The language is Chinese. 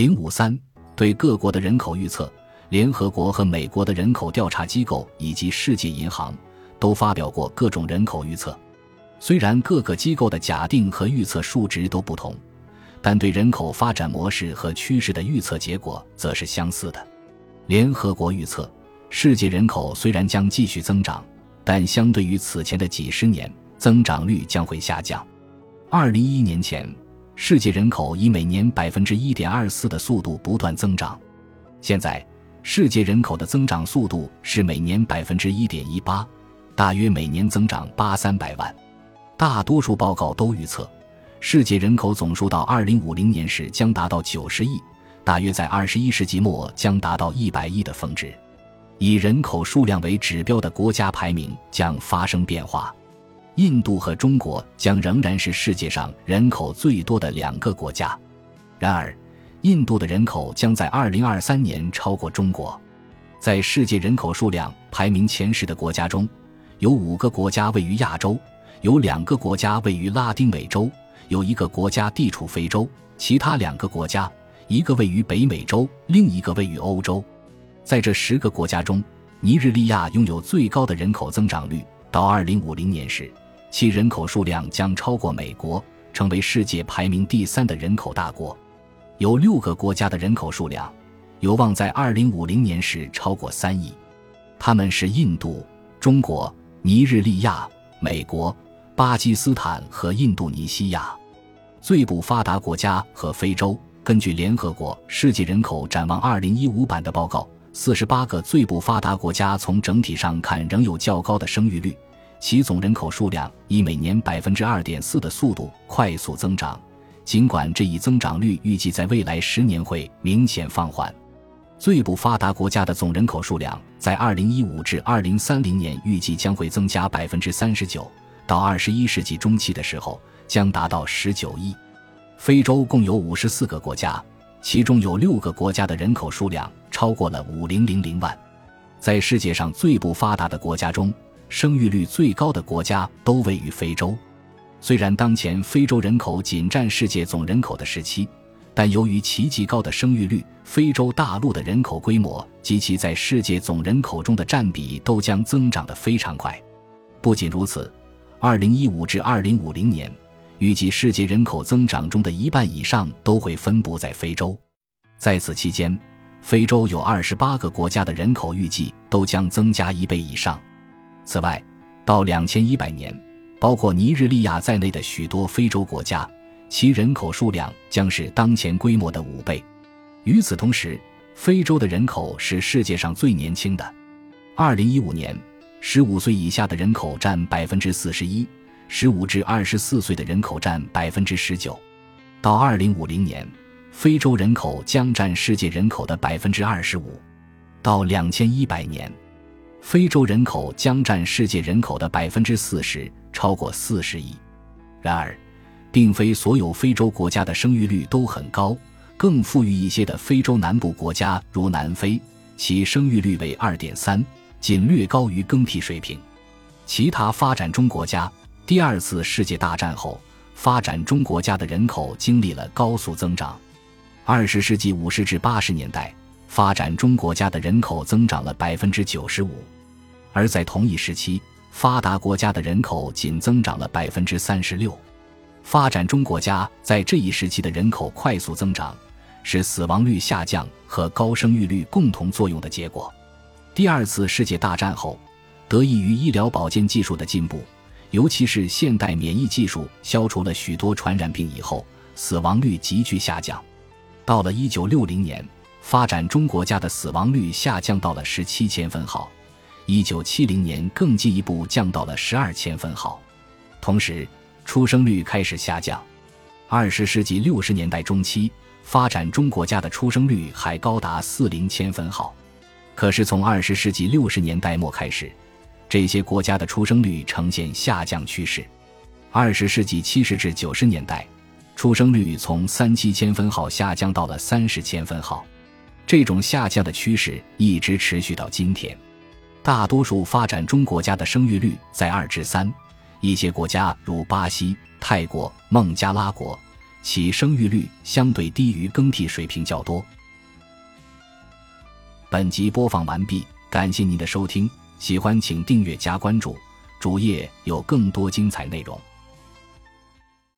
零五三对各国的人口预测，联合国和美国的人口调查机构以及世界银行都发表过各种人口预测。虽然各个机构的假定和预测数值都不同，但对人口发展模式和趋势的预测结果则是相似的。联合国预测，世界人口虽然将继续增长，但相对于此前的几十年，增长率将会下降。二零一一年前。世界人口以每年百分之一点二四的速度不断增长，现在世界人口的增长速度是每年百分之一点一八，大约每年增长八三百万。大多数报告都预测，世界人口总数到二零五零年时将达到九十亿，大约在二十一世纪末将达到一百亿的峰值。以人口数量为指标的国家排名将发生变化。印度和中国将仍然是世界上人口最多的两个国家，然而，印度的人口将在2023年超过中国。在世界人口数量排名前十的国家中，有五个国家位于亚洲，有两个国家位于拉丁美洲，有一个国家地处非洲，其他两个国家，一个位于北美洲，另一个位于欧洲。在这十个国家中，尼日利亚拥有最高的人口增长率，到2050年时。其人口数量将超过美国，成为世界排名第三的人口大国。有六个国家的人口数量有望在二零五零年时超过三亿，他们是印度、中国、尼日利亚、美国、巴基斯坦和印度尼西亚。最不发达国家和非洲。根据联合国《世界人口展望二零一五版》的报告，四十八个最不发达国家从整体上看仍有较高的生育率。其总人口数量以每年百分之二点四的速度快速增长，尽管这一增长率预计在未来十年会明显放缓。最不发达国家的总人口数量在二零一五至二零三零年预计将会增加百分之三十九，到二十一世纪中期的时候将达到十九亿。非洲共有五十四个国家，其中有六个国家的人口数量超过了五零零零万。在世界上最不发达的国家中。生育率最高的国家都位于非洲，虽然当前非洲人口仅占世界总人口的十七，但由于其极高的生育率，非洲大陆的人口规模及其在世界总人口中的占比都将增长得非常快。不仅如此，二零一五至二零五零年，预计世界人口增长中的一半以上都会分布在非洲。在此期间，非洲有二十八个国家的人口预计都将增加一倍以上。此外，到两千一百年，包括尼日利亚在内的许多非洲国家，其人口数量将是当前规模的五倍。与此同时，非洲的人口是世界上最年轻的。二零一五年，十五岁以下的人口占百分之四十一，十五至二十四岁的人口占百分之十九。到二零五零年，非洲人口将占世界人口的百分之二十五。到两千一百年。非洲人口将占世界人口的百分之四十，超过四十亿。然而，并非所有非洲国家的生育率都很高。更富裕一些的非洲南部国家，如南非，其生育率为二点三，仅略高于更替水平。其他发展中国家，第二次世界大战后，发展中国家的人口经历了高速增长。二十世纪五十至八十年代。发展中国家的人口增长了百分之九十五，而在同一时期，发达国家的人口仅增长了百分之三十六。发展中国家在这一时期的人口快速增长，是死亡率下降和高生育率共同作用的结果。第二次世界大战后，得益于医疗保健技术的进步，尤其是现代免疫技术消除了许多传染病以后，死亡率急剧下降。到了一九六零年。发展中国家的死亡率下降到了十七千分号，一九七零年更进一步降到了十二千分号。同时，出生率开始下降。二十世纪六十年代中期，发展中国家的出生率还高达四零千分号。可是，从二十世纪六十年代末开始，这些国家的出生率呈现下降趋势。二十世纪七十至九十年代，出生率从三七千分号下降到了三十千分号。这种下降的趋势一直持续到今天，大多数发展中国家的生育率在二至三，一些国家如巴西、泰国、孟加拉国、其生育率相对低于更替水平较多。本集播放完毕，感谢您的收听，喜欢请订阅加关注，主页有更多精彩内容。